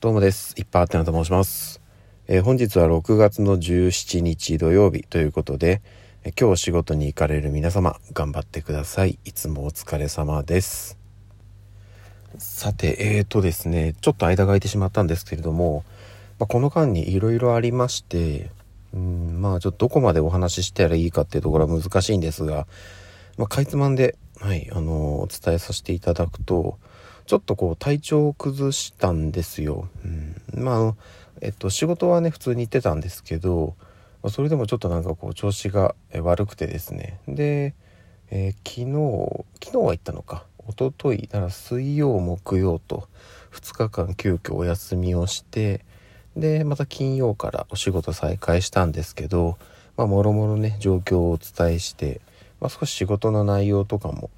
どうもです。いっぱいあってなと申します。えー、本日は6月の17日土曜日ということで、えー、今日仕事に行かれる皆様、頑張ってください。いつもお疲れ様です。さて、えーとですね、ちょっと間が空いてしまったんですけれども、まあ、この間にいろいろありまして、うん、まあちょっとどこまでお話ししたらいいかっていうところは難しいんですが、まあ、かいつまんで、はい、あのー、お伝えさせていただくと、ちょっとこう体調を崩したんですよ。うん、まああのえっと仕事はね普通に行ってたんですけどそれでもちょっとなんかこう調子が悪くてですね。で、えー、昨日昨日は行ったのか。一昨日なら水曜木曜と2日間急遽お休みをしてでまた金曜からお仕事再開したんですけどまあもろもろね状況をお伝えして、まあ、少し仕事の内容とかも、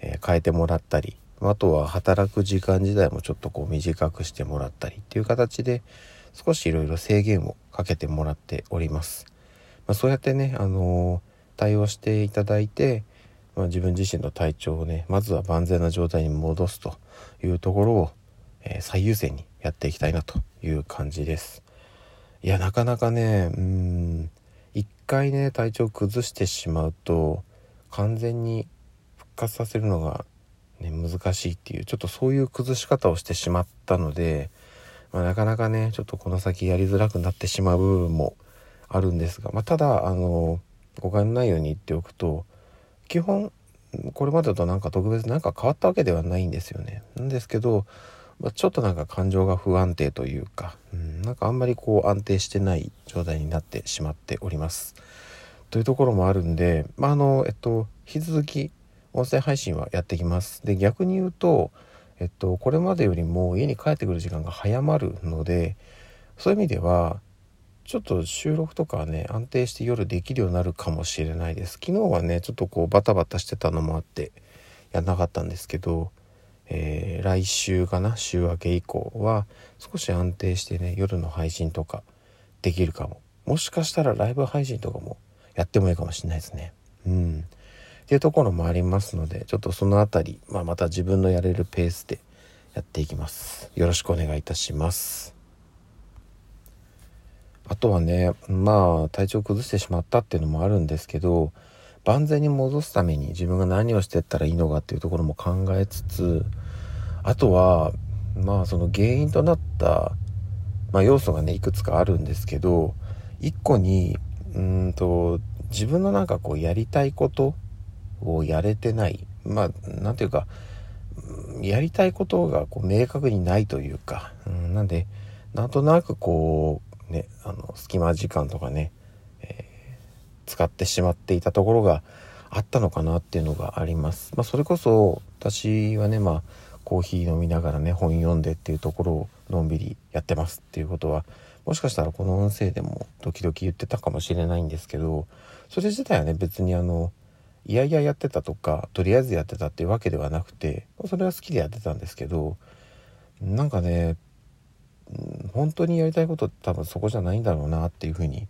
えー、変えてもらったりあとは働く時間自体もちょっとこう短くしてもらったりっていう形で少しいろいろ制限をかけてもらっております。まあ、そうやってね、あのー、対応していただいて、まあ、自分自身の体調をねまずは万全な状態に戻すというところを、えー、最優先にやっていきたいなという感じです。いやなかなかねうん一回ね体調崩してしまうと完全に復活させるのがね、難しいっていうちょっとそういう崩し方をしてしまったので、まあ、なかなかねちょっとこの先やりづらくなってしまう部分もあるんですが、まあ、ただあの誤解のないように言っておくと基本これまでとなんか特別何か変わったわけではないんですよね。なんですけど、まあ、ちょっとなんか感情が不安定というか、うん、なんかあんまりこう安定してない状態になってしまっております。というところもあるんで、まあ、あのえっと引き続き音声配信はやってきます。で、逆に言うと、えっと、これまでよりも家に帰ってくる時間が早まるので、そういう意味では、ちょっと収録とかはね、安定して夜できるようになるかもしれないです。昨日はね、ちょっとこうバタバタしてたのもあって、やんなかったんですけど、えー、来週かな、週明け以降は、少し安定してね、夜の配信とかできるかも。もしかしたらライブ配信とかもやってもいいかもしれないですね。うん。っていうところもありますのでちょっとその辺り、まあ、また自分のやれるペースでやっていきます。よろしくお願いいたします。あとはねまあ体調崩してしまったっていうのもあるんですけど万全に戻すために自分が何をしてったらいいのかっていうところも考えつつあとはまあその原因となった、まあ、要素がねいくつかあるんですけど一個にうんと自分のなんかこうやりたいことをやれてない。まあ、なんていうか、やりたいことがこう明確にないというか、うん、なんで、なんとなくこう、ね、あの、隙間時間とかね、えー、使ってしまっていたところがあったのかなっていうのがあります。まあ、それこそ、私はね、まあ、コーヒー飲みながらね、本読んでっていうところをのんびりやってますっていうことは、もしかしたらこの音声でも時々言ってたかもしれないんですけど、それ自体はね、別にあの、いやいややってたとかとりあえずやってたっていうわけではなくてそれは好きでやってたんですけどなんかね本当にやりたいことって多分そこじゃないんだろうなっていうふうに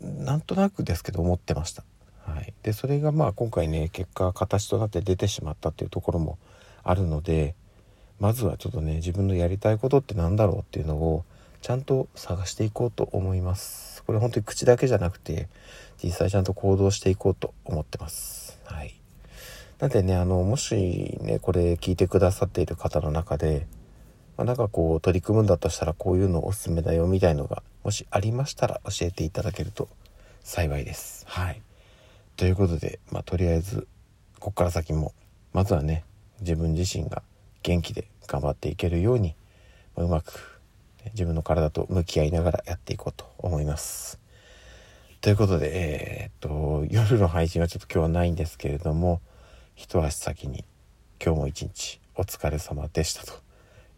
なんとなくですけど思ってました。はい、でそれがまあ今回ね結果形となって出てしまったっていうところもあるのでまずはちょっとね自分のやりたいことって何だろうっていうのをちゃんと探していこうと思います。これ本当に口だけじゃなくて実際ちゃんと行動していこうと思ってます。はい。なんでね、あの、もしね、これ聞いてくださっている方の中で、まあ、なんかこう取り組むんだとしたらこういうのおすすめだよみたいのがもしありましたら教えていただけると幸いです。はい。ということで、まあ、とりあえずこっから先もまずはね自分自身が元気で頑張っていけるように、まあ、うまく自分の体と向き合いながらやっていこうと思います。ということで、えー、っと、夜の配信はちょっと今日はないんですけれども、一足先に今日も一日お疲れ様でしたと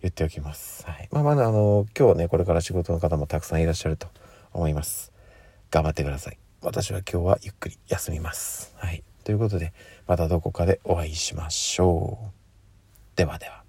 言っておきます。はい。まあ、まだあの、今日ね、これから仕事の方もたくさんいらっしゃると思います。頑張ってください。私は今日はゆっくり休みます。はい。ということで、またどこかでお会いしましょう。ではでは。